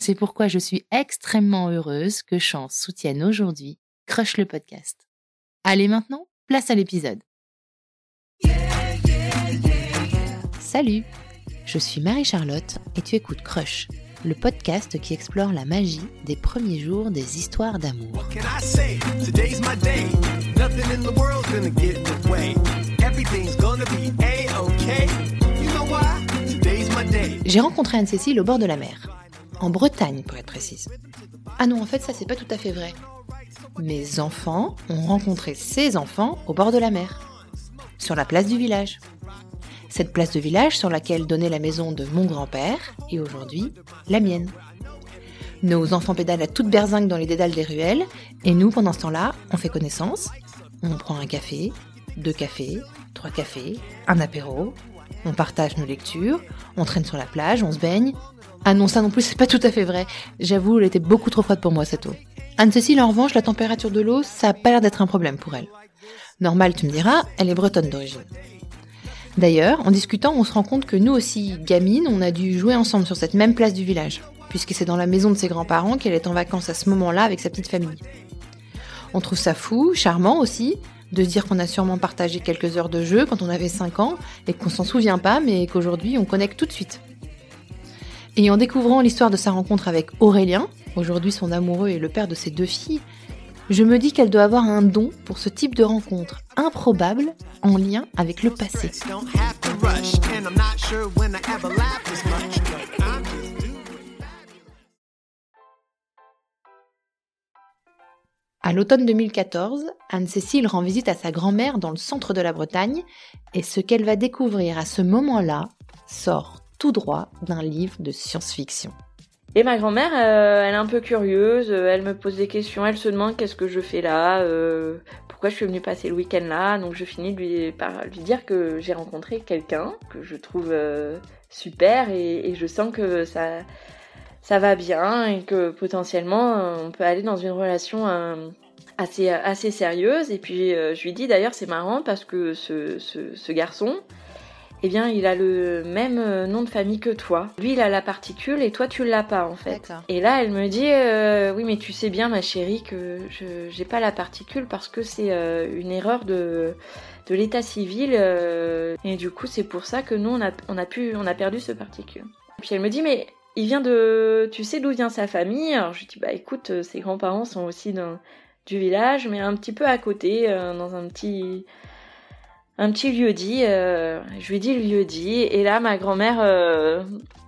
C'est pourquoi je suis extrêmement heureuse que Chance soutienne aujourd'hui Crush le podcast. Allez maintenant, place à l'épisode. Salut, je suis Marie-Charlotte et tu écoutes Crush, le podcast qui explore la magie des premiers jours des histoires d'amour. J'ai rencontré Anne-Cécile au bord de la mer en Bretagne pour être précise. Ah non, en fait, ça c'est pas tout à fait vrai. Mes enfants ont rencontré ses enfants au bord de la mer, sur la place du village. Cette place de village sur laquelle donnait la maison de mon grand-père et aujourd'hui la mienne. Nos enfants pédalent à toute berzingue dans les dédales des ruelles et nous, pendant ce temps-là, on fait connaissance. On prend un café, deux cafés, trois cafés, un apéro, on partage nos lectures, on traîne sur la plage, on se baigne, ah non, ça non plus, c'est pas tout à fait vrai. J'avoue, elle était beaucoup trop froide pour moi, cette eau. Anne-Cécile, en revanche, la température de l'eau, ça a pas l'air d'être un problème pour elle. Normal, tu me diras, elle est bretonne d'origine. D'ailleurs, en discutant, on se rend compte que nous aussi, gamines, on a dû jouer ensemble sur cette même place du village, puisque c'est dans la maison de ses grands-parents qu'elle est en vacances à ce moment-là avec sa petite famille. On trouve ça fou, charmant aussi, de dire qu'on a sûrement partagé quelques heures de jeu quand on avait 5 ans et qu'on s'en souvient pas, mais qu'aujourd'hui on connecte tout de suite. Et en découvrant l'histoire de sa rencontre avec Aurélien, aujourd'hui son amoureux et le père de ses deux filles, je me dis qu'elle doit avoir un don pour ce type de rencontre improbable en lien avec le passé. À l'automne 2014, Anne-Cécile rend visite à sa grand-mère dans le centre de la Bretagne et ce qu'elle va découvrir à ce moment-là sort tout droit d'un livre de science-fiction. Et ma grand-mère, euh, elle est un peu curieuse, euh, elle me pose des questions, elle se demande qu'est-ce que je fais là, euh, pourquoi je suis venue passer le week-end là. Donc je finis par lui dire que j'ai rencontré quelqu'un que je trouve super et, je sens que ça, ça va bien et que potentiellement on peut aller dans une relation assez, assez sérieuse. Et puis je lui dis d'ailleurs c'est marrant parce que ce, ce garçon, eh bien, il a le même euh, nom de famille que toi. Lui, il a la particule et toi, tu l'as pas, en fait. Et là, elle me dit, euh, oui, mais tu sais bien, ma chérie, que je j'ai pas la particule parce que c'est euh, une erreur de de l'état civil et du coup, c'est pour ça que nous, on a on a pu on a perdu ce particule. Puis elle me dit, mais il vient de, tu sais d'où vient sa famille? Alors je dis, bah écoute, ses grands-parents sont aussi dans du village, mais un petit peu à côté, dans un petit un petit lieu dit. Euh, je lui dis le lieu dit. Et là, ma grand-mère, euh,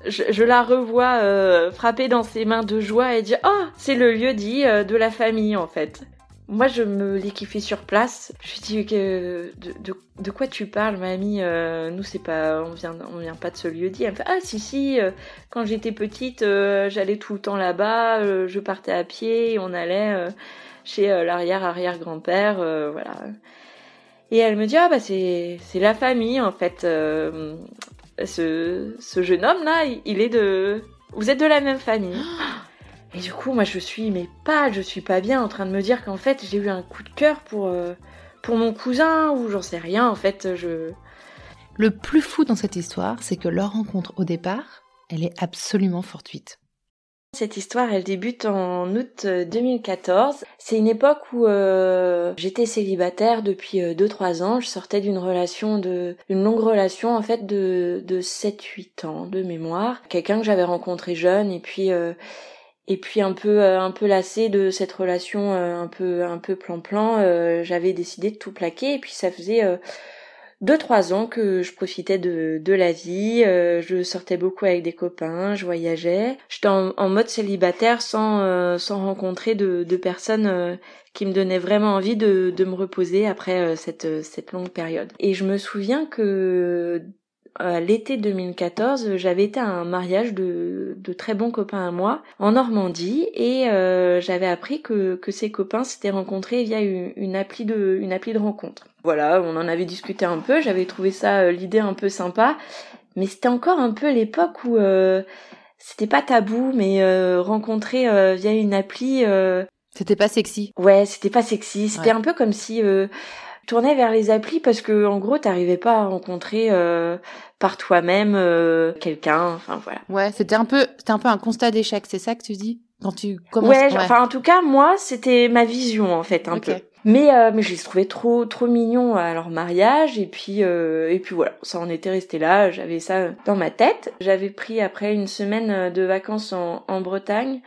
je, la revois euh, frapper dans ses mains de joie et dire Oh, c'est le lieu dit de la famille, en fait. Moi, je me liquifie sur place. Je lui dis de, quoi tu parles, mamie Nous, c'est pas, on vient, on vient pas de ce lieu dit. Elle me fait ah si si. quand j'étais petite, j'allais tout le temps là-bas. je partais à pied. on allait chez l'arrière arrière grand-père. voilà. Et elle me dit ah bah c'est c'est la famille en fait. Euh, ce ce jeune homme là, il est de vous êtes de la même famille. Et du coup, moi, je suis, mais pas, je suis pas bien en train de me dire qu'en fait, j'ai eu un coup de cœur pour, euh, pour mon cousin, ou j'en sais rien, en fait, je. Le plus fou dans cette histoire, c'est que leur rencontre au départ, elle est absolument fortuite. Cette histoire, elle débute en août 2014. C'est une époque où euh, j'étais célibataire depuis 2-3 ans. Je sortais d'une relation de, une longue relation en fait de, de 7-8 ans de mémoire. Quelqu'un que j'avais rencontré jeune et puis et puis un peu euh, un peu lassée de cette relation euh, un peu un peu plan plan euh, j'avais décidé de tout plaquer et puis ça faisait deux trois ans que je profitais de, de la vie je sortais beaucoup avec des copains je voyageais. J'étais en, mode célibataire sans sans rencontrer de, de personnes qui me donnaient vraiment envie de, de me reposer après cette cette longue période. Et je me souviens que l'été 2014, j'avais été à un mariage de, de très bons copains à moi en Normandie et euh, j'avais appris que, que ces copains s'étaient rencontrés via une, appli de une appli de rencontre. Voilà, on en avait discuté un peu, j'avais trouvé ça euh, l'idée un peu sympa, mais c'était encore un peu l'époque où euh, c'était pas tabou, mais rencontrer via une appli. c'était pas sexy. Ouais, c'était pas sexy. C'était un peu comme si tournais vers les applis parce que en gros t'arrivais pas à rencontrer euh, par toi-même euh, quelqu'un enfin voilà. Ouais c'était un peu c'était un peu un constat d'échec c'est ça que tu dis? Quand tu commences ouais, enfin en tout cas moi c'était ma vision en fait un peu. Mais euh, mais je les trouvais trop trop mignons à leur mariage et puis et puis voilà ça en était resté là j'avais ça dans ma tête. J'avais pris après une semaine de vacances en, en Bretagne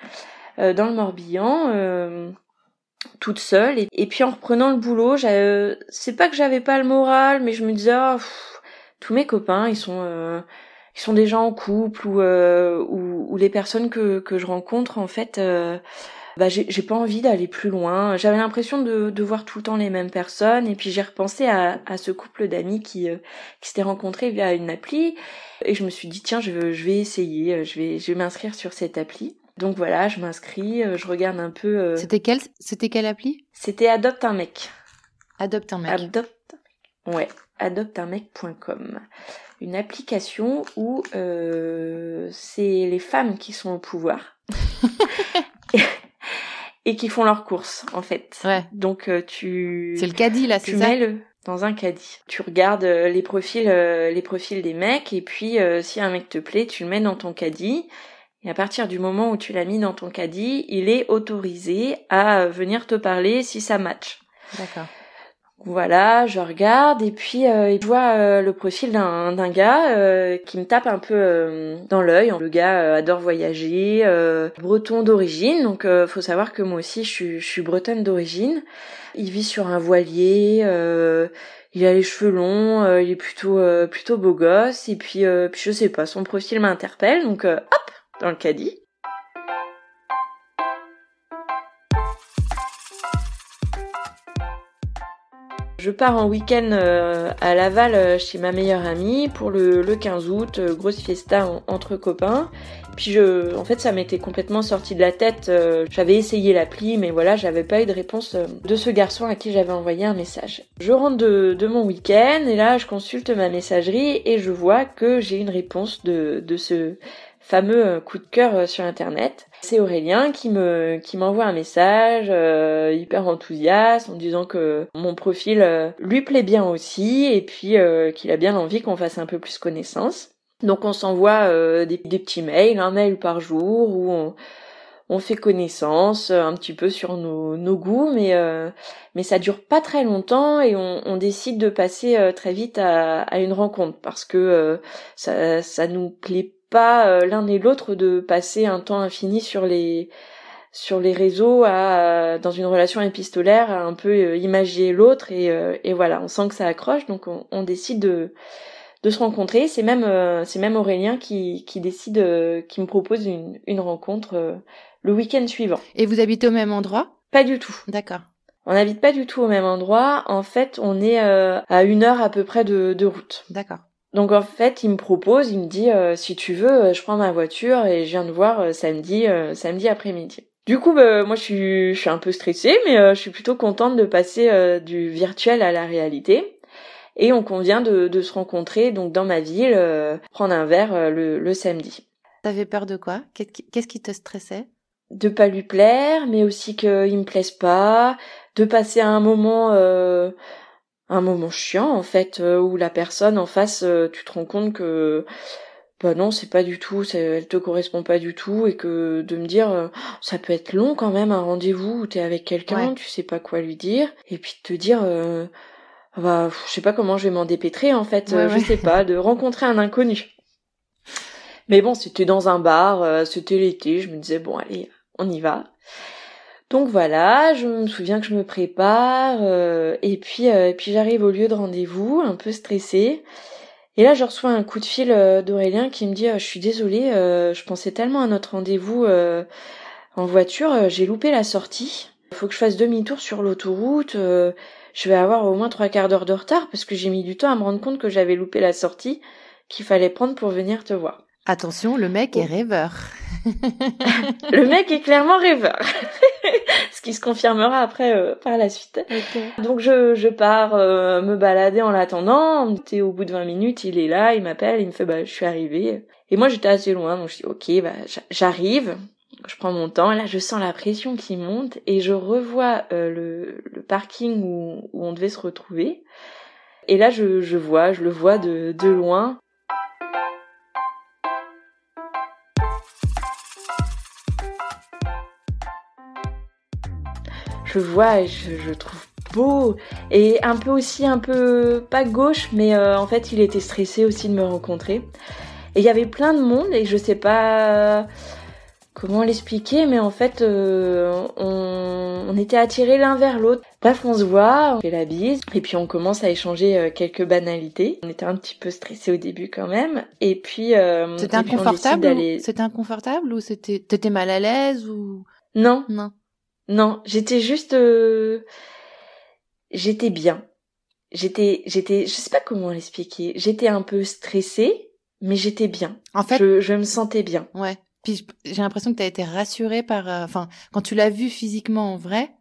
dans le Morbihan toute seule. Et, puis en reprenant le boulot, c'est pas que j'avais pas le moral, mais je me disais, oh, tous mes copains, ils sont, euh, ils sont déjà en couple ou, euh, ou, les personnes que, que je rencontre, en fait, euh, bah, j'ai pas envie d'aller plus loin. J'avais l'impression de, de voir tout le temps les mêmes personnes. Et puis j'ai repensé à, à ce couple d'amis qui, qui s'était rencontrés via une appli. Et je me suis dit, tiens, je, je vais essayer, je vais, je vais m'inscrire sur cette appli. Donc voilà, je m'inscris, euh, je regarde un peu. Euh, c'était quelle, c'était quelle appli? C'était Adopte un mec. Adopte un mec. Adopte. Ouais, adopteunmec.com. Une application où euh, c'est les femmes qui sont au pouvoir et, qui font leurs courses en fait. Ouais. Donc tu. C'est le caddie là, c'est ça? Tu mets le dans un caddie. Tu regardes les profils, les profils des mecs et puis si un mec te plaît, tu le mets dans ton caddie et à partir du moment où tu l'as mis dans ton caddie, il est autorisé à venir te parler si ça match. D'accord. Voilà, je regarde et puis euh, je vois euh, le profil d'un, gars euh, qui me tape un peu euh, dans l'œil. Le gars adore voyager, breton d'origine, donc faut savoir que moi aussi je suis, je suis bretonne d'origine. Il vit sur un voilier, il a les cheveux longs, il est plutôt plutôt beau gosse et puis, puis je sais pas, son profil m'interpelle, donc hop, le caddie. Je pars en week-end euh, à Laval euh, chez ma meilleure amie pour le, 15 août, euh, grosse fiesta entre copains. Puis je, en fait, ça m'était complètement sorti de la tête. j'avais essayé l'appli, mais voilà, j'avais pas eu de réponse de ce garçon à qui j'avais envoyé un message. Je rentre de, de mon week-end et là, je consulte ma messagerie et je vois que j'ai une réponse de, de ce fameux euh, coup de cœur euh, sur internet. C'est Aurélien qui me qui m'envoie un message euh, hyper enthousiaste en disant que mon profil lui plaît bien aussi et puis qu'il a bien envie qu'on fasse un peu plus connaissance. Donc on s'envoie des, petits mails, un mail par jour où on, on fait connaissance un petit peu sur nos, nos goûts, mais mais ça dure pas très longtemps et on, on décide de passer très vite à, à, une rencontre parce que ça ça nous plaît pas euh, l'un et l'autre de passer un temps infini sur les sur les réseaux à dans une relation épistolaire à un peu euh, imaginer l'autre et, euh, et voilà on sent que ça accroche donc on, décide de de se rencontrer. C'est même c'est même Aurélien qui qui décide qui me propose une une rencontre le week-end suivant. Et vous habitez au même endroit? Pas du tout. D'accord. On n'habite pas du tout au même endroit. En fait on est à une heure à peu près de, de route. D'accord donc en fait, il me propose, il me dit euh, si tu veux, euh, je prends ma voiture et je viens de voir euh, samedi, samedi après-midi. Du coup, bah, moi je suis, je suis un peu stressée, mais je suis plutôt contente de passer du virtuel à la réalité. Et on convient de, de se rencontrer donc dans ma ville, prendre un verre le, le samedi. T'avais peur de quoi? Qu'est-ce qui te stressait? De pas lui plaire, mais aussi qu'il me plaise pas, de passer à un moment euh, un moment chiant en fait euh, où la personne en face euh, tu te rends compte que bah non c'est pas du tout elle te correspond pas du tout et que de me dire ça peut être long quand même un rendez-vous où t'es avec quelqu'un tu sais pas quoi lui dire et puis de te dire bah je sais pas comment je vais m'en dépêtrer en fait je sais pas de rencontrer un inconnu. Mais bon c'était dans un bar c'était l'été je me disais bon allez on y va donc voilà, je me souviens que je me prépare euh, et puis euh, et puis j'arrive au lieu de rendez-vous un peu stressée. Et là, je reçois un coup de fil euh, d'Aurélien qui me dit "Je suis désolée, je pensais tellement à notre rendez-vous en voiture, j'ai loupé la sortie. Il faut que je fasse demi-tour sur l'autoroute. je vais avoir au moins trois quarts d'heure de retard parce que j'ai mis du temps à me rendre compte que j'avais loupé la sortie qu'il fallait prendre pour venir te voir." Attention, le mec est rêveur. le mec est clairement rêveur. Ce qui se confirmera après euh, par la suite. Donc je, je pars euh, me balader en l'attendant. Et au bout de 20 minutes, il est là, il m'appelle, il me fait bah je suis arrivée. Et moi j'étais assez loin, donc je dis ok, bah j'arrive. Je prends mon temps, là je sens la pression qui monte et je revois euh, le, le, parking où, où, on devait se retrouver. Et là je, je vois, je le vois de, de loin je vois et je, trouve beau. Et un peu aussi un peu pas gauche mais euh, en fait il était stressé aussi de me rencontrer. Et il y avait plein de monde et je sais pas comment l'expliquer mais en fait euh, on, était attirés l'un vers l'autre. Bref on se voit on fait la bise et puis on commence à échanger euh, quelques banalités. On était un petit peu stressé au début quand même. Et puis c'était inconfortable c'était inconfortable ou c'était t'étais mal à l'aise ou? Non. Non non, j'étais juste, euh, j'étais bien. J'étais, j'étais, je sais pas comment l'expliquer. J'étais un peu stressée, mais j'étais bien. En fait, je, me sentais bien. Ouais. Puis j'ai l'impression que tu as été rassurée par, euh, enfin, quand tu l'as vu physiquement en vrai,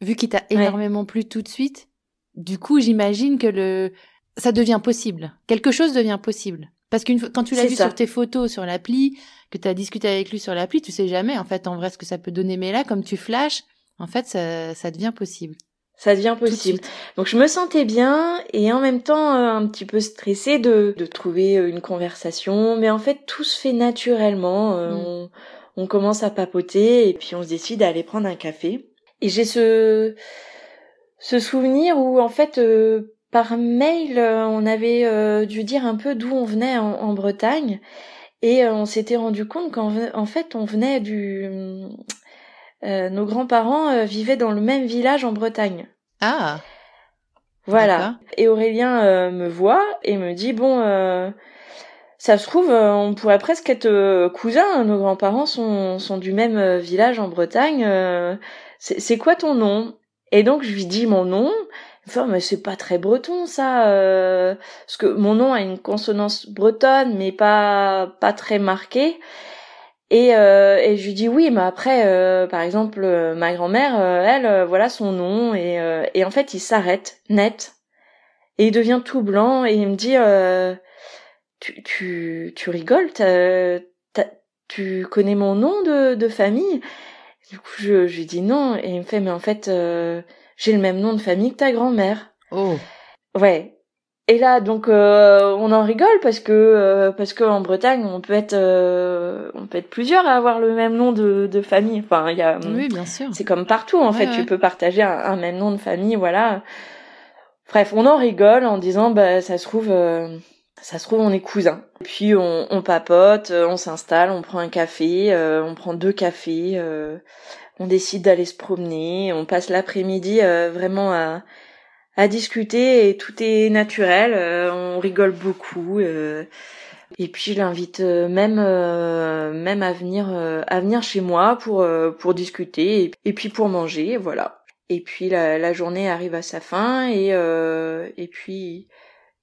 vu qu'il t'a énormément plu tout de suite. Du coup, j'imagine que le, ça devient possible. Quelque chose devient possible. Parce que quand tu l'as vu sur tes photos sur l'appli, que tu as discuté avec lui sur l'appli, tu sais jamais en fait en vrai ce que ça peut donner. Mais là, comme tu flashes, en fait, ça, ça devient possible. Ça devient possible. Donc je me sentais bien et en même temps euh, un petit peu stressée de, de trouver euh, une conversation. Mais en fait, tout se fait naturellement. Euh, mm. on, on commence à papoter et puis on se décide d'aller prendre un café. Et j'ai ce ce souvenir où en fait par mail, euh, on avait euh, dû dire un peu d'où on venait en, Bretagne et euh, on s'était rendu compte qu'en fait on venait du nos grands-parents vivaient dans le même village en Bretagne. Ah. Voilà. Et Aurélien me voit et me dit bon ça se trouve on pourrait presque être cousins, nos grands-parents sont sont du même village en Bretagne. c'est quoi ton nom? Et donc je lui dis mon nom mais c'est pas très breton ça euh, parce que mon nom a une consonance bretonne mais pas pas très marquée. Et euh, et je lui dis oui mais après euh, par exemple ma grand-mère elle voilà son nom et et en fait il s'arrête net. Et il devient tout blanc et il me dit tu tu tu rigoles tu connais mon nom de de famille? Du coup je je lui dis non et il me fait mais en fait j'ai le même nom de famille que ta grand-mère. Oh. Ouais. Et là, donc, euh, on en rigole parce que euh, parce que en Bretagne, on peut être euh, on peut être plusieurs à avoir le même nom de, de famille. Enfin, il y a. Oui, bien sûr. C'est comme partout, en fait, tu peux partager un, même nom de famille, voilà. Bref, on en rigole en disant, bah, ça se trouve, ça se trouve, on est cousins. Et puis on, on papote, on s'installe, on prend un café, on prend deux cafés on décide d'aller se promener, on passe l'après-midi euh, vraiment à, discuter et tout est naturel, euh, on rigole beaucoup. Euh, et puis je l'invite même même à venir à venir chez moi pour pour discuter et, puis pour manger, voilà. Et puis la, journée arrive à sa fin et et puis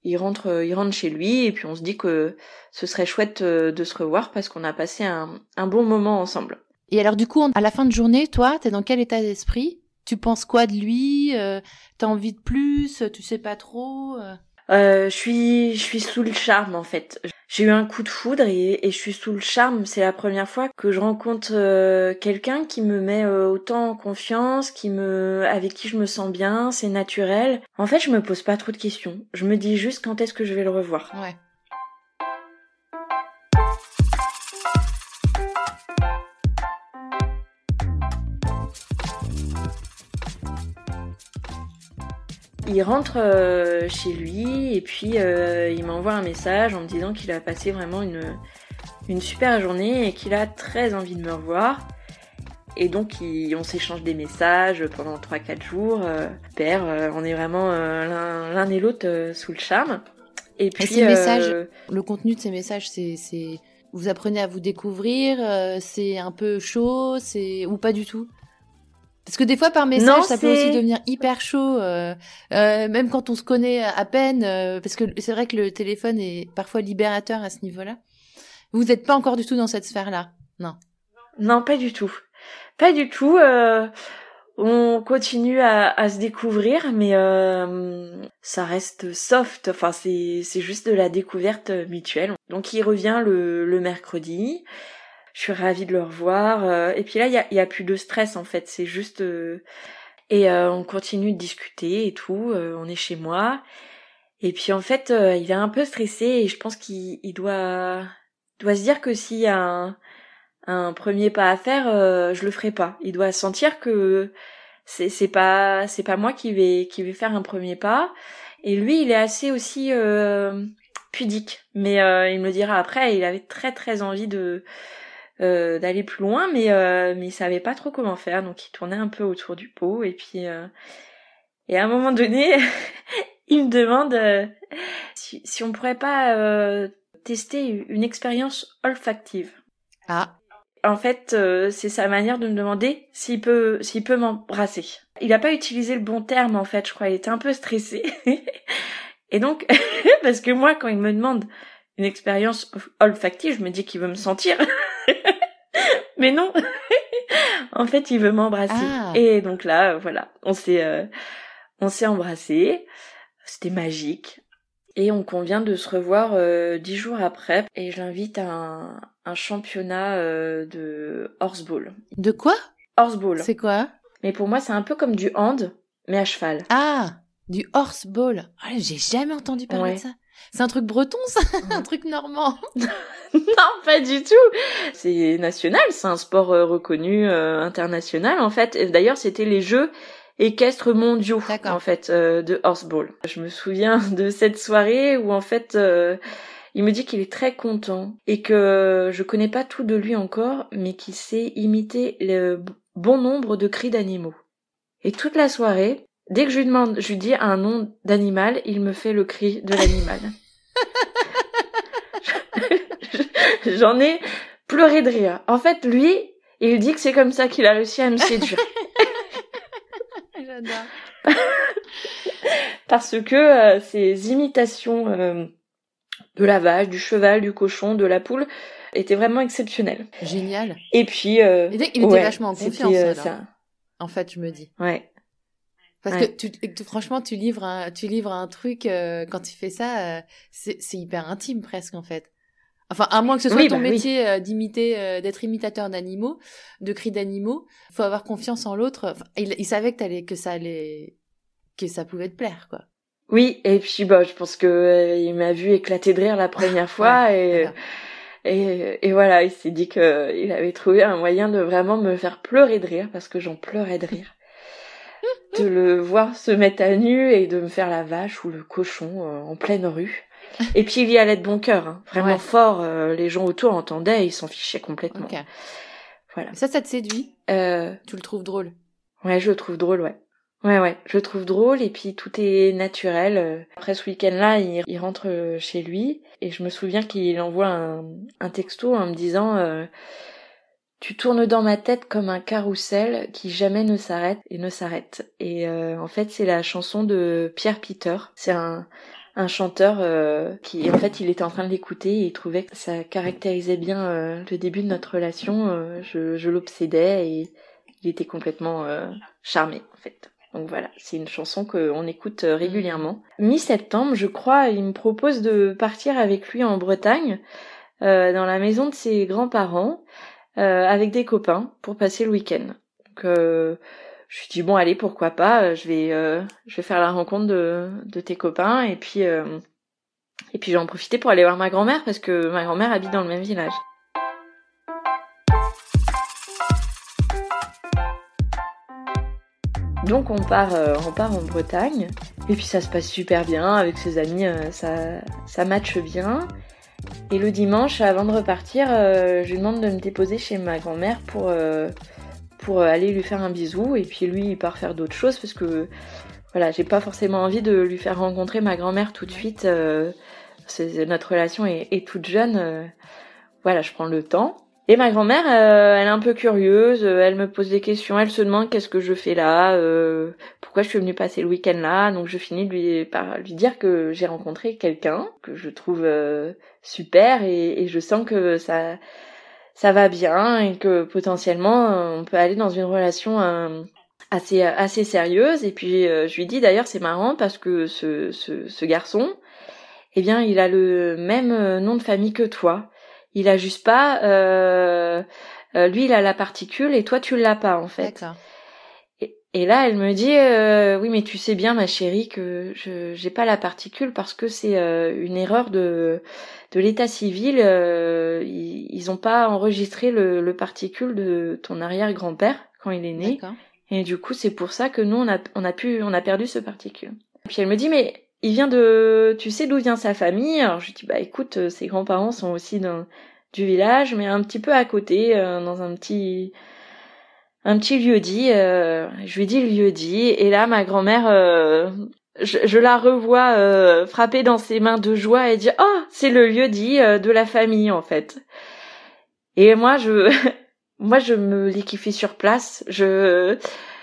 il rentre il rentre chez lui et puis on se dit que ce serait chouette de se revoir parce qu'on a passé un bon moment ensemble. Et alors du coup, à la fin de journée, toi, t'es dans quel état d'esprit? Tu penses quoi de lui? Euh, T'as envie de plus? Tu sais pas trop? Euh? euh, je suis, je suis sous le charme en fait. J'ai eu un coup de foudre et, je suis sous le charme. C'est la première fois que je rencontre euh, quelqu'un qui me met euh, autant en confiance, qui me, avec qui je me sens bien, c'est naturel. En fait, je me pose pas trop de questions. Je me dis juste quand est-ce que je vais le revoir. Ouais. Il rentre euh, chez lui et puis euh, il m'envoie un message en me disant qu'il a passé vraiment une, une super journée et qu'il a très envie de me revoir. Et donc on s'échange des messages pendant 3-4 jours. Euh, père, on est vraiment l'un et l'autre sous le charme. Et puis ces messages, le contenu de ces messages, c'est vous apprenez à vous découvrir, c'est un peu chaud, c'est ou pas du tout? Parce que des fois, par message, ça peut aussi devenir hyper chaud, euh, euh, même quand on se connaît à peine, euh, parce que c'est vrai que le téléphone est parfois libérateur à ce niveau-là. Vous n'êtes pas encore du tout dans cette sphère-là, non? Non, pas du tout. Pas du tout. on continue à, se découvrir, mais ça reste soft. Enfin, c'est juste de la découverte mutuelle. Donc, il revient le, le mercredi je suis ravie de le revoir. Euh, et puis là, il y a, a, plus de stress en fait. C'est juste euh, et euh, on continue de discuter et tout. on est chez moi. Et puis en fait, il est un peu stressé et je pense qu'il doit doit se dire que s'il y a un, un premier pas à faire, je le ferai pas. Il doit sentir que c'est c'est pas c'est pas moi qui vais qui vais faire un premier pas. Et lui, il est assez aussi pudique. Mais il me dira après, il avait très très envie de euh, d'aller plus loin, mais euh, mais il savait pas trop comment faire, donc il tournait un peu autour du pot et puis euh, et à un moment donné, il me demande euh, si, si on pourrait pas tester une expérience olfactive. Ah. En fait, c'est sa manière de me demander s'il peut s'il peut m'embrasser. Il a pas utilisé le bon terme en fait, je crois. Il était un peu stressé. et donc, parce que moi, quand il me demande une expérience olfactive, je me dis qu'il veut me sentir. Mais non. en fait, il veut m'embrasser. Ah. Et donc là, voilà, on s'est euh, on s'est embrassé. C'était magique. Et on convient de se revoir euh, dix jours après. Et j'invite à un, un championnat euh, de horseball. De quoi? Horseball. C'est quoi? Mais pour moi, c'est un peu comme du hand, mais à cheval. Ah, du horseball. Oh, J'ai jamais entendu parler de ça. C'est un truc breton, ça? Un truc normand? Non, pas du tout. C'est national, c'est un sport euh, reconnu euh, international en fait. D'ailleurs, c'était les Jeux équestres mondiaux en fait euh, de horseball. Je me souviens de cette soirée où en fait il me dit qu'il est très content et que je connais pas tout de lui encore, mais qu'il sait imiter le bon nombre de cris d'animaux. Et toute la soirée, Dès que je lui demande, je lui dis un nom d'animal, il me fait le cri de l'animal. J'en ai pleuré de rire. En fait, lui, il dit que c'est comme ça qu'il a réussi à me séduire. J'adore. Parce que euh, ces imitations euh, de la vache, du cheval, du cochon, de la poule étaient vraiment exceptionnelles. Génial. Et puis, euh, il était vachement en confiance. Ça. En fait, je me dis. Ouais. Parce que tu, franchement, tu livres un, tu livres un truc euh, quand tu fais ça, euh, c'est hyper intime presque en fait. Enfin, à moins que ce soit ton bah métier euh, d'imiter, d'être imitateur d'animaux, de cris d'animaux, faut avoir confiance en l'autre. il, savait que, allais, que ça allait, que ça pouvait te plaire, quoi. Oui, et puis bah, je pense que il m'a vu éclater de rire la première fois et, et, et voilà, il s'est dit que il avait trouvé un moyen de vraiment me faire pleurer de rire parce que j'en pleurais de rire de le voir se mettre à nu et de me faire la vache ou le cochon euh, en pleine rue. Et puis il y allait de bon cœur, hein. vraiment fort. Euh, les gens autour entendaient, et ils s'en fichaient complètement. Voilà. Ça, ça te séduit? Euh... Tu le trouves drôle? Ouais, je le trouve drôle, ouais. Ouais, ouais, je le trouve drôle et puis tout est naturel. Euh. Après ce week-end-là, il, rentre chez lui et je me souviens qu'il envoie un, un, texto en me disant tu tournes dans ma tête comme un carrousel qui jamais ne s'arrête et ne s'arrête. Et euh, en fait, c'est la chanson de Pierre Peter. C'est un, un chanteur euh, qui, en fait, il était en train de l'écouter et il trouvait que ça caractérisait bien euh, le début de notre relation. je, je l'obsédais et il était complètement charmé, en fait. Donc voilà, c'est une chanson qu'on écoute euh, régulièrement. Mi-septembre, je crois, il me propose de partir avec lui en Bretagne, euh, dans la maison de ses grands-parents, euh, avec des copains, pour passer le week-end. Euh, je lui dis bon allez pourquoi pas, je vais je vais faire la rencontre de, tes copains et puis et puis j'en profiter pour aller voir ma grand-mère parce que ma grand-mère habite dans le même village. Donc on part, euh, on part en Bretagne et puis ça se passe super bien avec ses amis, euh, ça, ça matche bien. Et le dimanche, avant de repartir, euh, je lui demande de me déposer chez ma grand-mère pour, pour aller lui faire un bisou. Et puis lui, il part faire d'autres choses parce que voilà, j'ai pas forcément envie de lui faire rencontrer ma grand-mère tout de suite. notre relation est, est toute jeune. voilà, je prends le temps. Et ma grand-mère, euh, elle est un peu curieuse, euh, elle me pose des questions, elle se demande qu'est-ce que je fais là, euh, pourquoi je suis venue passer le week-end là. Donc je finis par lui dire que j'ai rencontré quelqu'un que je trouve super et, je sens que ça, ça va bien et que potentiellement on peut aller dans une relation assez, assez sérieuse. Et puis je lui dis d'ailleurs c'est marrant parce que ce, ce, ce garçon, eh bien il a le même nom de famille que toi. Il a juste pas. Euh, euh, lui, il a la particule et toi, tu l'as pas en fait. Et, et, là, elle me dit euh, oui, mais tu sais bien, ma chérie, que je j'ai pas la particule parce que c'est une erreur de de l'état civil. ils, ils ont pas enregistré le, le particule de ton arrière-grand-père quand il est né. Et du coup, c'est pour ça que nous, on a on a pu on a perdu ce particule. Puis elle me dit mais il vient de, tu sais d'où vient sa famille? Alors je dis bah écoute, ses grands-parents sont aussi dans du village, mais un petit peu à côté, euh, dans un petit un petit lieu dit. Euh, je lui dis le lieu dit, et là ma grand-mère, euh, je, la revois frapper dans ses mains de joie et dire oh c'est le lieu dit de la famille en fait. Et moi je moi je me liquifie sur place. Je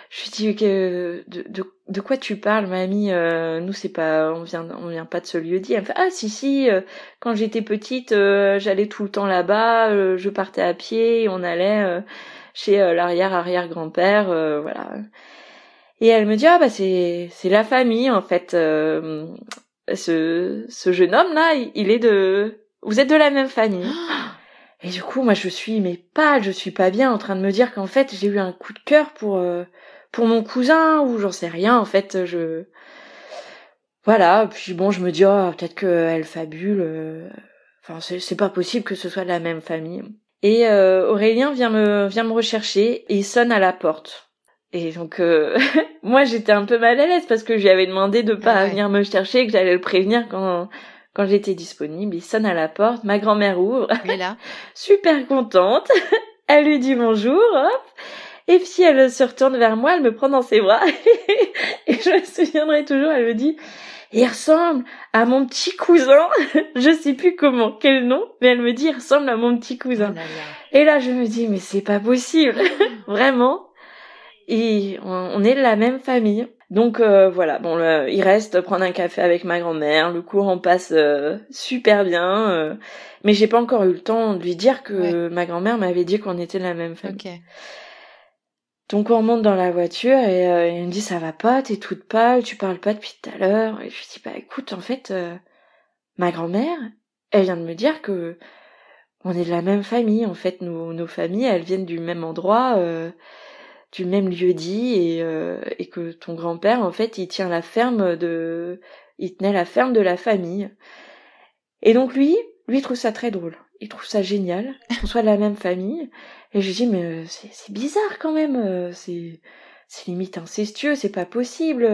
je lui dis que de, de, de, quoi tu parles, mamie euh, Nous c'est pas, on vient, on vient pas de ce lieu dit. Elle me fait ah si si. Euh, quand j'étais petite, euh, j'allais tout le temps là-bas. je partais à pied. On allait chez l'arrière arrière grand-père, voilà. Et elle me dit ah bah c'est c'est la famille en fait. ce ce jeune homme là, il, est de, vous êtes de la même famille. Et du coup, moi, je suis mais pâle, je suis pas bien en train de me dire qu'en fait, j'ai eu un coup de cœur pour pour mon cousin ou j'en sais rien en fait je voilà puis bon je me dis oh peut-être qu'elle fabule euh, enfin c'est pas possible que ce soit de la même famille. Et euh, Aurélien vient me vient me rechercher et il sonne à la porte. Et donc euh, moi j'étais un peu mal à l'aise parce que je lui avais demandé de pas venir me chercher que j'allais le prévenir quand quand j'étais disponible. Il sonne à la porte ma grand-mère ouvre. Et là. Super contente. Elle lui dit bonjour hop et puis elle se retourne vers moi, elle me prend dans ses bras. et je me souviendrai toujours, elle me dit, il ressemble à mon petit cousin. je sais plus comment, quel nom, mais elle me dit, il ressemble à mon petit cousin. Oh et là, je me dis, mais c'est pas possible. Vraiment. Et on, est de la même famille. Donc euh, voilà, bon, il reste prendre un café avec ma grand-mère. Le courant passe euh, super bien, euh, mais j'ai pas encore eu le temps de lui dire que ma grand-mère m'avait dit qu'on était de la même famille. Donc on monte dans la voiture et euh, il me dit ça va pas, t'es toute pâle, tu parles pas depuis tout à l'heure. Et je lui dis bah écoute en fait euh, ma grand-mère, elle vient de me dire que on est de la même famille en fait, nos, nos familles elles viennent du même endroit, euh, du même lieu dit et, et que ton grand-père en fait il tient la ferme de, il tenait la ferme de la famille. Et donc lui, lui trouve ça très drôle il trouve ça génial qu'on soit de la même famille. Et je dis, mais euh, c'est bizarre quand même, euh, c'est limite incestueux, c'est pas possible.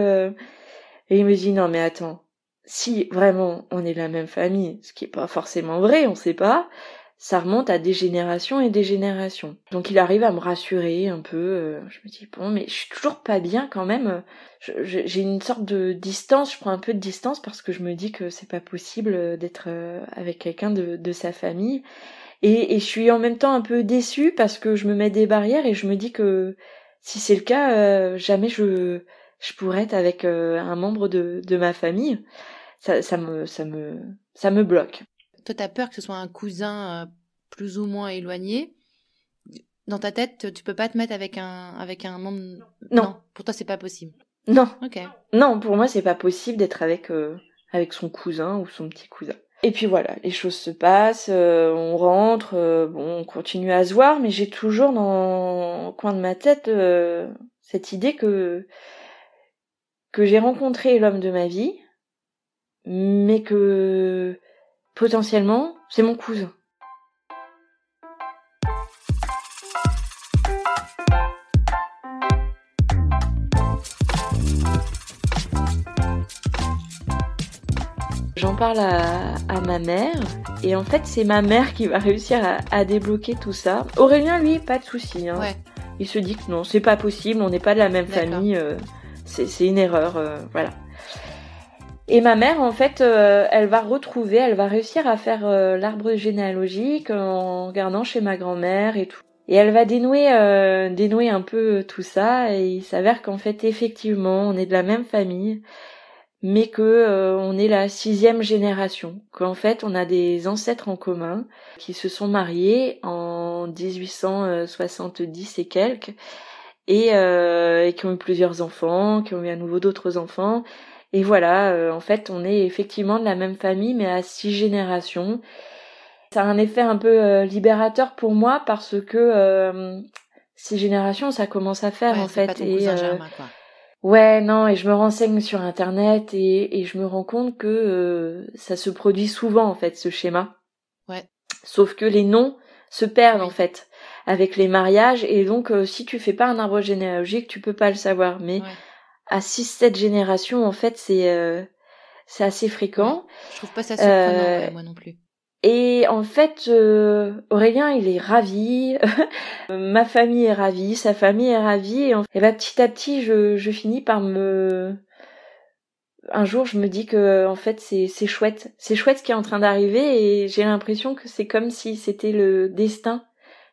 Et il me dit, non mais attends, si vraiment on est de la même famille, ce qui est pas forcément vrai, on sait pas, ça remonte à des générations et des générations. Donc il arrive à me rassurer un peu. Euh, je me dis bon, mais je suis toujours pas bien quand même. J'ai une sorte de distance. Je prends un peu de distance parce que je me dis que c'est pas possible d'être euh, avec quelqu'un de, de, sa famille. Et, je suis en même temps un peu déçue parce que je me mets des barrières et je me dis que si c'est le cas, euh, jamais je je pourrais être avec un membre de, de ma famille. Ça me ça me ça me bloque toi, tu as peur que ce soit un cousin euh, plus ou moins éloigné. Dans ta tête, tu peux pas te mettre avec un, avec un membre. Non. Pour toi, c'est pas possible. Non. Ok. Non, pour moi, c'est pas possible d'être avec euh, avec son cousin ou son petit cousin. Et puis voilà, les choses se passent, euh, on rentre, euh, bon, on continue à se voir, mais j'ai toujours dans le coin de ma tête cette idée que que j'ai rencontré l'homme de ma vie, mais que potentiellement c'est mon cousin. J'en parle à, ma mère et en fait c'est ma mère qui va réussir à, débloquer tout ça. Aurélien lui pas de souci. Hein. Il se dit que non c'est pas possible, on n'est pas de la même famille, euh, c'est une erreur, euh, voilà. Et ma mère, en fait, euh, elle va retrouver, elle va réussir à faire l'arbre généalogique en regardant chez ma grand-mère et tout. Et elle va dénouer, dénouer un peu tout ça, et il s'avère qu'en fait, effectivement, on est de la même famille mais que euh, on est la sixième génération, qu'en fait on a des ancêtres en commun qui se sont mariés en 1870 et quelques et, euh, et qui ont eu plusieurs enfants, qui ont eu à nouveau d'autres enfants. Et voilà, euh, en fait on est effectivement de la même famille mais à six générations. Ça a un effet un peu libérateur pour moi parce que six générations ça commence à faire en fait. Pas ton et, quoi. Ouais, non, et je me renseigne sur internet et, et je me rends compte que euh, ça se produit souvent en fait ce schéma. Ouais. Sauf que les noms se perdent en fait avec les mariages et donc euh, si tu fais pas un arbre généalogique, tu peux pas le savoir. Mais à 6 7 générations en fait, c'est euh, c'est assez fréquent. Je trouve pas ça surprenant moi non plus. Et en fait, euh, Aurélien, il est ravi, ma famille est ravie, sa famille est ravie, et, en... et bah, petit à petit, je, je finis par me... Un jour, je me dis que en fait, c'est c'est chouette, c'est chouette ce qui est en train d'arriver, et j'ai l'impression que c'est comme si c'était le destin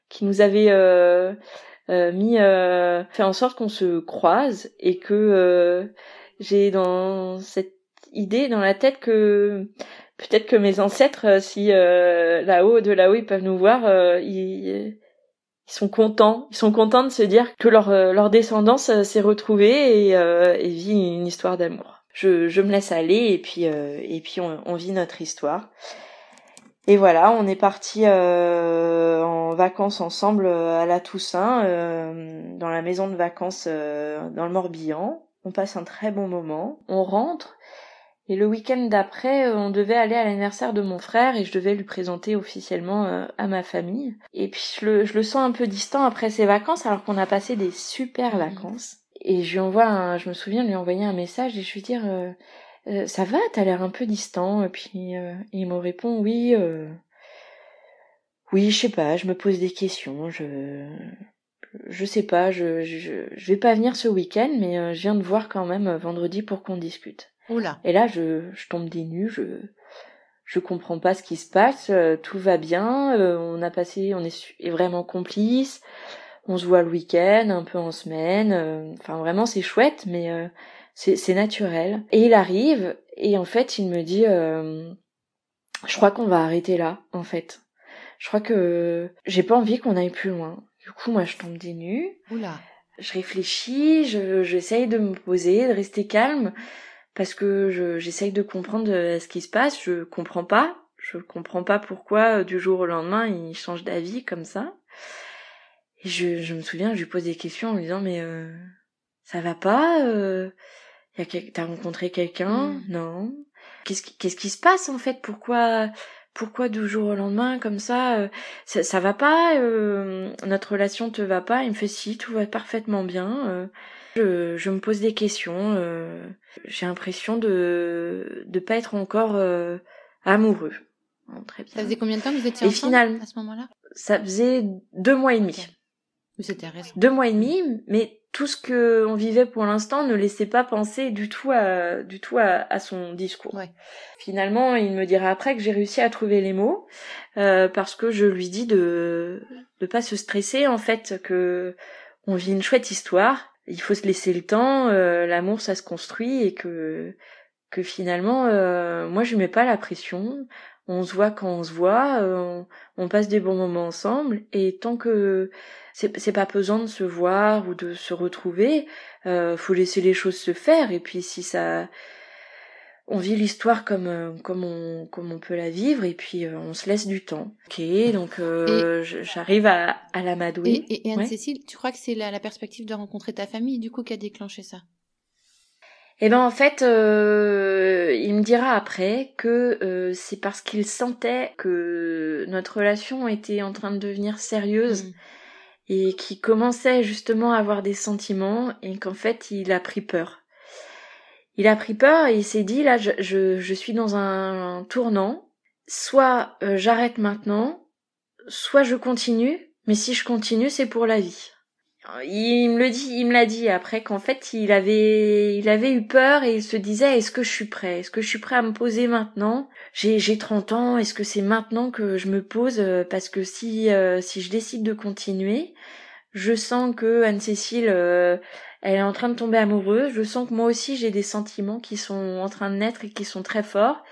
qui nous avait euh, euh, mis, euh, fait en sorte qu'on se croise, et que euh, j'ai dans cette idée dans la tête que peut-être que mes ancêtres, euh, si euh, là-haut, de là-haut, ils peuvent nous voir, euh, ils, sont contents. Ils sont contents de se dire que leur, leur descendance s'est retrouvée et, et, vit une histoire d'amour. Je, je, me laisse aller et puis, et puis on, on, vit notre histoire. Et voilà, on est parti en vacances ensemble à la Toussaint, dans la maison de vacances dans le Morbihan. On passe un très bon moment. On rentre et le week-end d'après, euh, on devait aller à l'anniversaire de mon frère et je devais lui présenter officiellement euh, à ma famille. Et puis je le, sens un peu distant après ses vacances alors qu'on a passé des super vacances. Et je lui envoie un, je me souviens de lui envoyer un message et je lui dire euh, ça va, t'as l'air un peu distant. Et puis il me répond oui, oui, je sais pas, je me pose des questions, je je sais pas, je, je, je vais pas venir ce week-end, mais je viens de voir quand même vendredi pour qu'on discute. Et là, je, je tombe des nues, je, je comprends pas ce qui se passe, euh, tout va bien, euh, on a passé, on est, est, vraiment complices, on se voit le week-end, un peu en semaine, euh, enfin vraiment c'est chouette, mais c'est naturel. Et il arrive, et en fait il me dit, je crois qu'on va arrêter là, en fait. Je crois que j'ai pas envie qu'on aille plus loin. Du coup, moi je tombe des nues. Oula. Je réfléchis, je j'essaye de me poser, de rester calme parce que j'essaye de comprendre euh, ce qui se passe. Je comprends pas. Je comprends pas pourquoi euh, du jour au lendemain il change d'avis comme ça. Et je, je, me souviens, je lui pose des questions en lui disant mais euh, ça va pas euh, T'as rencontré quelqu'un mm. Non. Qu'est-ce qui, qu'est-ce qui se passe en fait? Pourquoi pourquoi du jour au lendemain comme ça, ça, ça va pas Notre relation te va pas? Il me fait si, tout va parfaitement bien. Je, je, me pose des questions. Euh, j'ai l'impression de ne pas être encore euh, amoureux. très bien. Ça faisait combien de temps que vous étiez ensemble finalement, à ce moment-là? Ça faisait deux mois et demi. C'était. Deux mois et demi, mais tout ce que on vivait pour l'instant ne laissait pas penser du tout à du tout à, à son discours. Ouais. Finalement, il me dira après que j'ai réussi à trouver les mots euh, parce que je lui dis de de pas se stresser en fait que on vit une chouette histoire il faut se laisser le temps, euh, l'amour ça se construit et que que finalement, moi je mets pas la pression. On se voit quand on se voit, on, passe des bons moments ensemble, et tant que c'est pas pesant de se voir ou de se retrouver, faut laisser les choses se faire. Et puis si ça on vit l'histoire comme euh, comme on comme on peut la vivre et puis euh, on se laisse du temps. Ok, donc euh, j'arrive à, à l'amadouer. Et, et, Anne-Cécile, tu crois que c'est la, la, perspective de rencontrer ta famille du coup qui a déclenché ça? Eh ben en fait, il me dira après que c'est parce qu'il sentait que notre relation était en train de devenir sérieuse. Mm. Et qui commençait justement à avoir des sentiments et qu'en fait il a pris peur il a pris peur et il s'est dit là je, je, suis dans un, tournant, soit euh, j'arrête maintenant, soit je continue, mais si je continue c'est pour la vie. Il me le dit, il me l'a dit après qu'en fait il avait il avait eu peur et il se disait est-ce que je suis prêt? Est-ce que je suis prêt à me poser maintenant? J'ai j'ai 30 ans, est-ce que c'est maintenant que je me pose? Parce que si euh, si je décide de continuer, je sens que Anne-Cécile euh, elle est en train de tomber amoureuse. Je sens que moi aussi j'ai des sentiments qui sont en train de naître et qui sont très forts.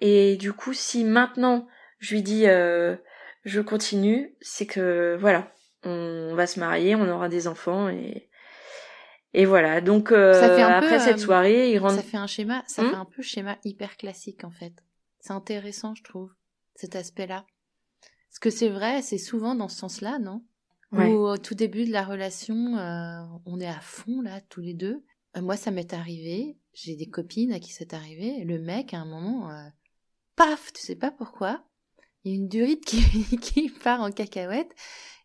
Et du coup, si maintenant je lui dis euh, je continue, c'est que voilà, on va se marier, on aura des enfants et et voilà. Donc euh, après cette euh, soirée, il rentre. Ça fait un schéma, ça hmm fait un peu schéma hyper classique en fait. C'est intéressant, je trouve, cet aspect-là. Parce que c'est vrai, c'est souvent dans ce sens-là, non? Au tout début de la relation, euh, on est à fond là, tous les deux. Euh, moi, ça m'est arrivé. J'ai des copines à qui c'est arrivé. Le mec, à un moment, euh, paf, tu sais pas pourquoi, il y a une durite qui, qui part en cacahuète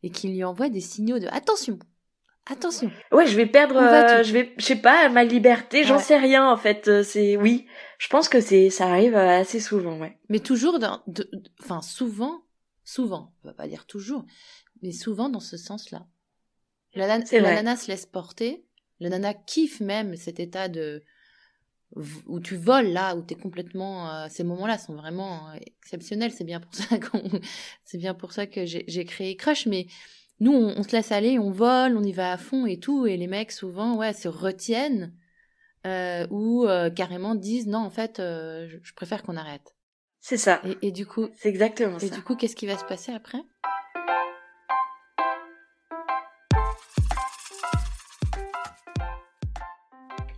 et qui lui envoie des signaux de attention, attention. Ouais, je vais perdre, je vais, je sais pas, ma liberté, j'en sais rien en fait. C'est oui, je pense que c'est, ça arrive assez souvent, ouais. Mais toujours dans, enfin souvent, souvent, on va pas dire toujours, mais souvent dans ce sens-là. La, nana se laisse porter, la nana kiffe même cet état de où tu voles là, où tu es complètement. Euh, ces moments-là sont vraiment euh, exceptionnels. C'est bien pour ça qu'on, c'est bien pour ça que j'ai créé Crush. Mais nous, on, se laisse aller, on vole, on y va à fond et tout. Et les mecs souvent, ouais, se retiennent euh, ou carrément disent non, en fait, je, préfère qu'on arrête. C'est ça. Et, et, du coup, c'est exactement ça. Et du coup, qu'est-ce qui va se passer après?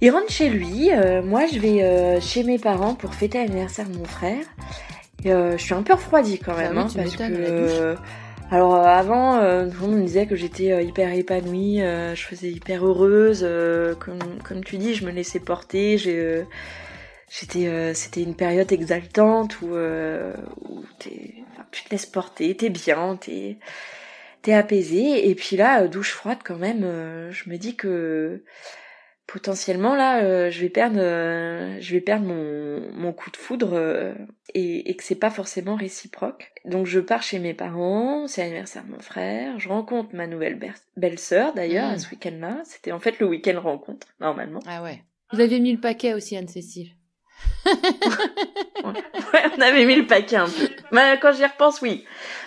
Il rentre chez lui, euh, moi je vais euh, chez mes parents pour fêter l'anniversaire de mon frère. Et, euh, je suis un peu refroidie quand même, ah hein, parce que alors avant, tout le monde me disait que j'étais hyper épanouie, je faisais hyper heureuse, comme, comme tu dis, je me laissais porter, j'ai j'étais c'était une période exaltante où, où tu te laisses porter, t'es bien, t'es t'es apaisé et puis là douche froide quand même, je me dis que potentiellement là euh, je vais perdre euh, je vais perdre mon, mon coup de foudre euh, et, et, que c'est pas forcément réciproque. Donc je pars chez mes parents c'est l'anniversaire de mon frère je rencontre ma nouvelle belle-sœur d'ailleurs à mmh. ce week-end là c'était en fait le week-end rencontre normalement. Ah ouais. Vous avez mis le paquet aussi Anne-Cécile ouais, on avait mis le paquet un peu mais quand j'y repense oui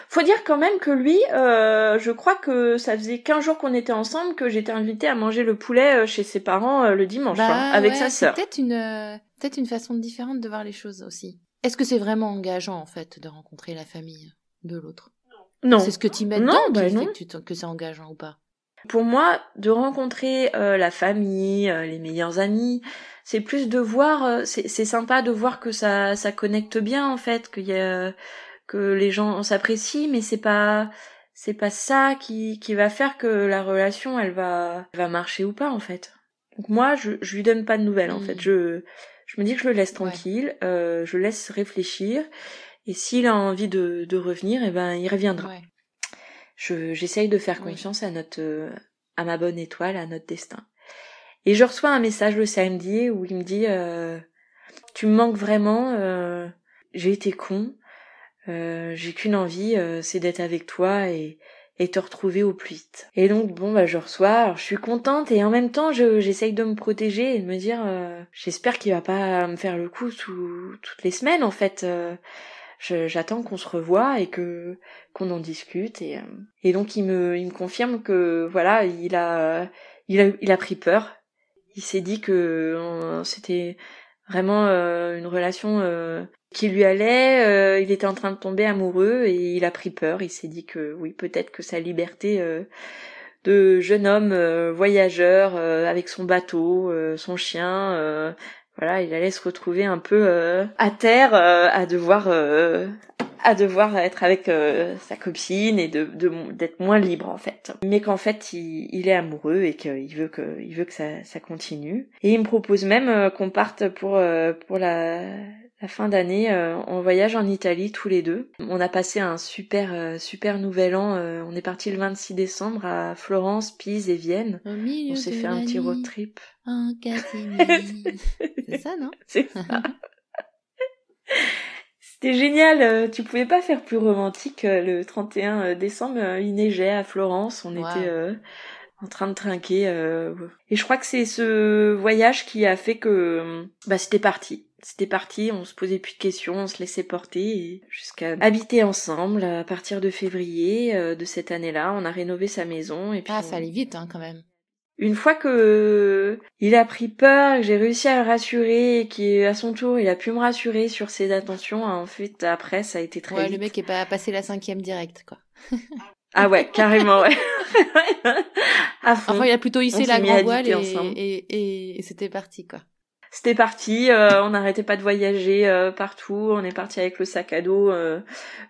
faut dire quand même que lui, euh, je crois que ça faisait 15 jours qu'on était ensemble que j'étais invitée à manger le poulet euh, chez ses parents euh, le dimanche, bah hein, avec sa sœur. Peut-être une, peut-être une façon différente de voir les choses aussi. Est-ce que c'est vraiment engageant en fait de rencontrer la famille de l'autre? Non. C'est ce que tu mets dedans non, bah non. que, que c'est engageant ou pas? Pour moi, de rencontrer la famille, les meilleurs amis, c'est plus de voir, c'est sympa de voir que ça, ça connecte bien en fait, qu'il y a que les gens s'apprécient, mais c'est pas c'est pas ça qui, qui va faire que la relation elle va va marcher ou pas en fait. Donc moi je je lui donne pas de nouvelles en fait. Hmm. Je je me dis que je le laisse tranquille, euh, je laisse réfléchir et s'il a envie de, de revenir, eh ben il reviendra. Je j'essaye de faire confiance à notre euh, à ma bonne étoile, à notre destin. Et je reçois un message le samedi où il me dit euh, tu me manques vraiment, euh, j'ai été con, euh, j'ai qu'une envie, euh, c'est d'être avec toi et, et te retrouver au plus vite. Et donc bon bah je reçois, alors je suis contente et en même temps j'essaye de me protéger et de me dire euh, j'espère qu'il va pas me faire le coup sous toutes les semaines en fait. J'attends qu'on se revoie et que qu'on en discute et, et donc il me il me confirme que voilà il a il a il a pris peur. Il s'est dit que c'était vraiment une relation qui lui allait. il était en train de tomber amoureux et il a pris peur. Il s'est dit que oui, peut-être que sa liberté de jeune homme voyageur avec son bateau, son chien, voilà, il allait se retrouver un peu à terre, à devoir à devoir être avec euh, sa copine et de d'être moins libre en fait mais qu'en fait il, il, est amoureux et qu'il veut que il veut que ça, ça continue et il me propose même euh, qu'on parte pour euh, pour la la fin d'année en voyage en Italie tous les deux. On a passé un super super nouvel an. on est parti le 26 décembre à Florence, Pise et Vienne. on s'est fait un petit road trip. C'est ça, non? C'est ça. C'était génial, euh, tu pouvais pas faire plus romantique. Euh, le 31 euh, décembre, il neigeait à Florence, on était en train de trinquer. Et je crois que c'est ce voyage qui a fait que bah c'était parti. C'était parti, on se posait plus de questions, on se laissait porter jusqu'à habiter ensemble à partir de février de cette année-là. On a rénové sa maison et puis ah ça allait vite hein, quand même. Une fois que il a pris peur, que j'ai réussi à le rassurer et qu'à son tour il a pu me rassurer sur ses attentions, en fait après ça a été très ouais, le mec est pas passé la cinquième direct quoi. ah ouais, carrément ouais. Enfin il a plutôt hissé la grand voile et, et, et c'était parti quoi. C'était parti, euh, on n'arrêtait pas de voyager euh, partout. On est parti avec le sac à dos euh,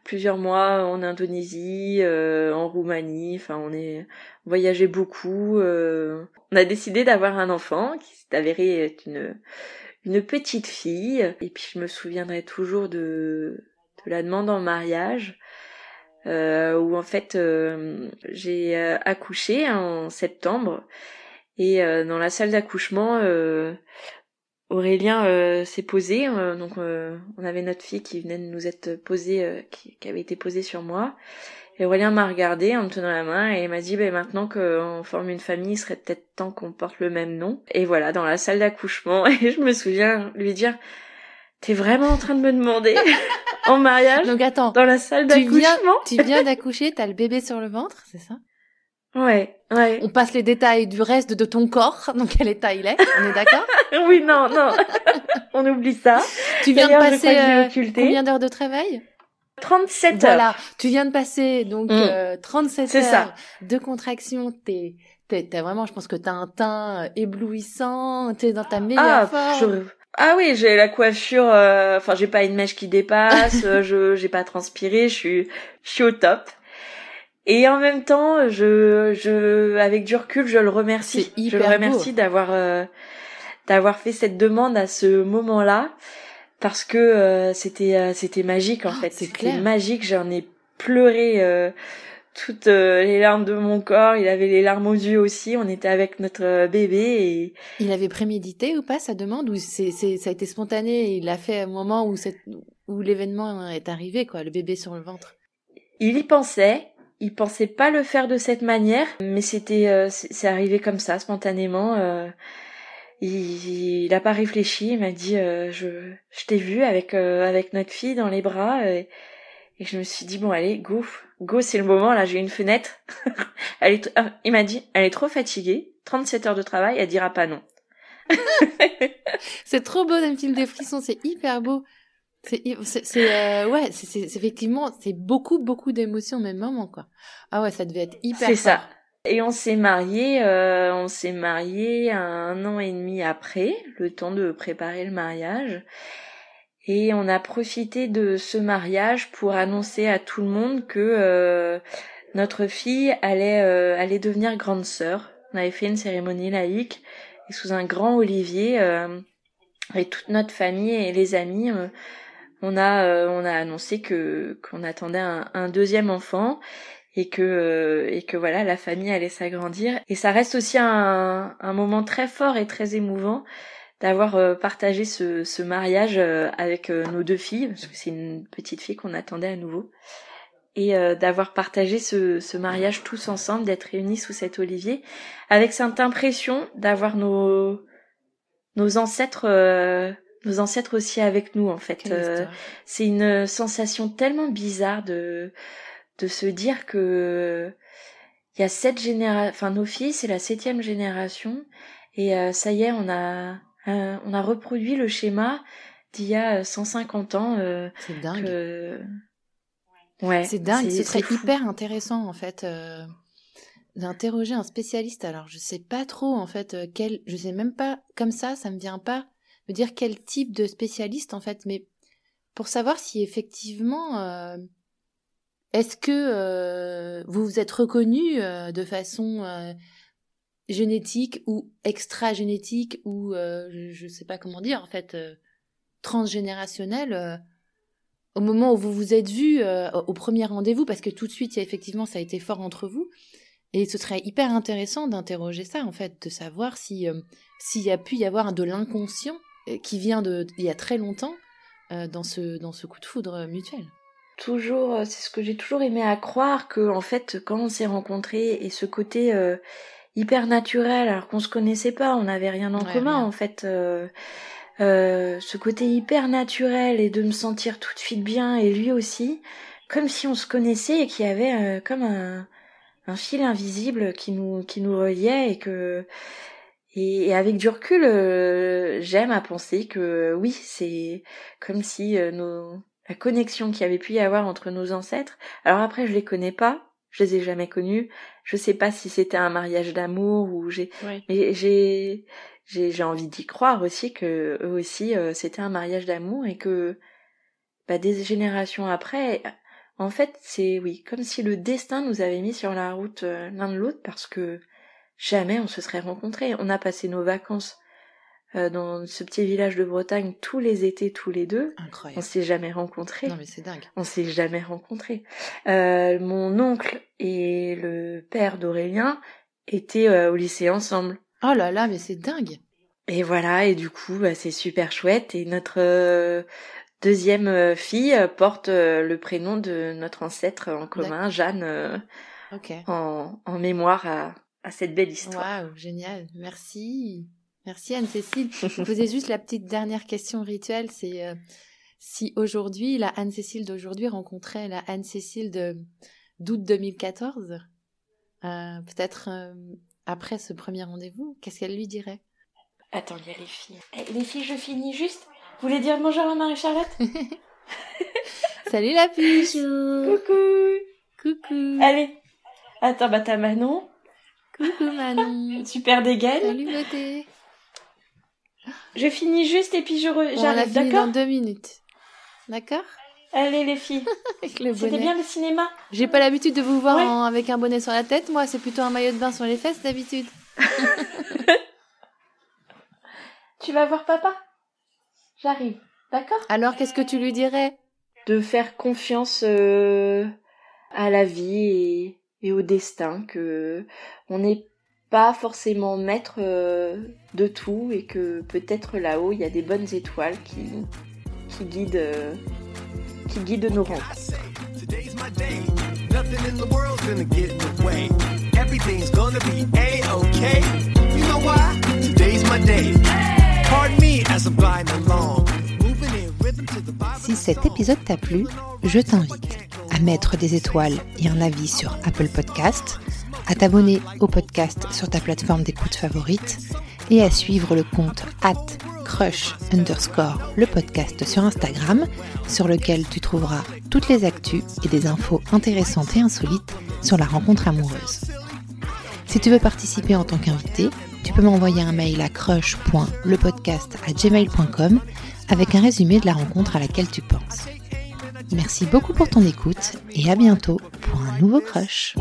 plusieurs mois en Indonésie, en Roumanie. Enfin, on est voyagé beaucoup. on a décidé d'avoir un enfant qui s'est avéré être une une petite fille. Et puis je me souviendrai toujours de de la demande en mariage. où en fait j'ai accouché en septembre et dans la salle d'accouchement Aurélien euh, s'est posé, euh, donc euh, on avait notre fille qui venait de nous être posée, qui, avait été posée sur moi. Et Aurélien m'a regardé en me tenant la main et m'a dit ben maintenant qu'on forme une famille, il serait peut-être temps qu'on porte le même nom. Et voilà, dans la salle d'accouchement, et je me souviens lui dire T'es vraiment en train de me demander en mariage Donc attends, dans la salle d'accouchement? Tu viens d'accoucher, t'as le bébé sur le ventre, c'est ça? Ouais, ouais. On passe les détails du reste de ton corps, donc quel état il est, on est d'accord? Oui, non, non, on oublie ça. Tu viens de passer euh, combien d'heures de travail? 37 heures. Voilà, tu viens de passer donc 37 mm. euh, heures de contraction, t'es t'as vraiment, je pense que t'as un teint euh, éblouissant, t'es dans ta meilleure ah, forme. Ah oui, j'ai la coiffure, enfin j'ai pas une mèche qui dépasse, je j'ai pas transpiré, je suis je suis au top. Et en même temps, je, je, avec du recul, je le remercie. je le remercie d'avoir, euh, d'avoir fait cette demande à ce moment-là, parce que euh, c'était, euh, c'était magique en ah, fait. C'était magique. J'en ai pleuré toutes les larmes de mon corps. Il avait les larmes aux yeux aussi. On était avec notre bébé et. Il avait prémédité ou pas sa demande ou c'est, c'est, ça a été spontané. il l'a fait au moment où cette, où l'événement est arrivé quoi, le bébé sur le ventre? Il y pensait il pensait pas le faire de cette manière, mais c'était, euh, c'est arrivé comme ça, spontanément. Euh, il, il a pas réfléchi, il m'a dit, euh, je, je t'ai vu avec avec notre fille dans les bras, et, je me suis dit bon allez, go, go, c'est le moment. Là, j'ai une fenêtre. elle est, ah, il m'a dit, elle est trop fatiguée, 37 heures de travail, elle dira pas non. c'est trop beau d'un film des frissons, c'est hyper beau. C'est euh, ouais, c'est effectivement c'est beaucoup beaucoup d'émotions au même moment quoi. Ah ouais, ça devait être hyper. C'est ça. Et on s'est marié, euh, on s'est marié un an et demi après, le temps de préparer le mariage. Et on a profité de ce mariage pour annoncer à tout le monde que euh, notre fille allait allait devenir grande sœur. On avait fait une cérémonie laïque et sous un grand olivier et toute notre famille et les amis on a euh, on a annoncé que qu'on attendait un, deuxième enfant et que euh, et que voilà la famille allait s'agrandir. Et ça reste aussi un, un moment très fort et très émouvant d'avoir euh, partagé ce, ce mariage avec nos deux filles parce que c'est une petite fille qu'on attendait à nouveau. Et d'avoir partagé ce, ce mariage tous ensemble d'être réunis sous cet olivier avec cette impression d'avoir nos nos ancêtres nos ancêtres aussi avec nous en fait. Euh, c'est une sensation tellement bizarre de de se dire que il y a sept générations, enfin nos filles c'est la septième génération et euh, ça y est on a on a reproduit le schéma d'il y a 150 ans. c'est dingue. Ouais, c'est dingue. Ce serait hyper intéressant en fait d'interroger un spécialiste. Alors je sais pas trop en fait quel, je sais même pas comme ça, ça me vient pas me dire quel type de spécialiste en fait, mais pour savoir si effectivement est-ce que euh, vous vous êtes reconnu euh, de façon euh, génétique ou extra-génétique ou je ne sais pas comment dire en fait transgénérationnelle au moment où vous vous êtes vu au premier rendez-vous? Parce que tout de suite effectivement ça a été fort entre vous. Et ce serait hyper intéressant d'interroger ça en fait de savoir si s'il y a pu y avoir de l'inconscient qui vient de il y a très longtemps dans ce dans ce coup de foudre mutuel toujours, euh, c'est ce que j'ai toujours aimé à croire que en fait quand on s'est rencontrés et ce côté euh, hyper naturel alors qu'on se connaissait pas, on n'avait rien en commun en fait. Euh, ce côté hyper naturel et de me sentir tout de suite bien et lui aussi, comme si on se connaissait et qu'il y avait comme un, un fil invisible qui nous qui nous reliait et que et, avec du recul, j'aime à penser que oui, c'est comme si nos la connexion qu'il y avait pu y avoir entre nos ancêtres. Alors après, je les connais pas, je les ai jamais connus. Je sais pas si c'était un mariage d'amour ou j'ai, j'ai, j'ai envie d'y croire aussi que eux aussi euh, c'était un mariage d'amour et que, bah, des générations après, en fait, c'est oui, comme si le destin nous avait mis sur la route euh, l'un de l'autre parce que jamais on se serait rencontrés. On a passé nos vacances euh, dans ce petit village de Bretagne tous les étés, tous les deux. Incroyable. On s'est jamais rencontrés. Non mais c'est dingue. On s'est jamais rencontrés. Euh, mon oncle et le père d'Aurélien étaient euh, au lycée ensemble. Oh là là, mais c'est dingue. Et voilà, et du coup, bah, c'est super chouette. Et notre deuxième fille porte le prénom de notre ancêtre en commun, Jeanne, en, en, mémoire à, à cette belle histoire. Waouh, génial. Merci. Merci Anne-Cécile. Je posais juste la petite dernière question rituelle, c'est euh, si aujourd'hui, la Anne-Cécile d'aujourd'hui rencontrait la Anne-Cécile de d'août 2014, euh, peut-être euh, après ce premier rendez-vous, qu'est-ce qu'elle lui dirait? Attends, il y a les filles. Eh, les filles, je finis juste. Vous voulez dire bonjour à Marie-Charlotte Salut la puce Coucou Coucou Allez Attends, bah t'as Manon. Coucou Manon Super dégaine. Salut beauté je finis juste et puis je j'arrive, d'accord dans deux minutes. D'accord Allez les filles. C'était bien le cinéma. J'ai pas l'habitude de vous voir avec un bonnet sur la tête. Moi, c'est plutôt un maillot de bain sur les fesses d'habitude. tu vas voir papa? J'arrive. D'accord? Alors, qu'est-ce que tu lui dirais? De faire confiance euh, à la vie et, et, au destin, que on est pas forcément maître euh, de tout et que peut-être là-haut il y a des bonnes étoiles qui, qui, guident, euh, qui guident nos rencontres. Si cet épisode t'a plu, je t'invite à mettre des étoiles et un avis sur Apple Podcast à t'abonner au podcast sur ta plateforme d'écoute favorite et à suivre le compte at crush underscore le podcast sur Instagram sur lequel tu trouveras toutes les actus et des infos intéressantes et insolites sur la rencontre amoureuse. Si tu veux participer en tant qu'invité, tu peux m'envoyer un mail à crush.lepodcast@gmail.com avec un résumé de la rencontre à laquelle tu penses. Merci beaucoup pour ton écoute et à bientôt pour un nouveau crush.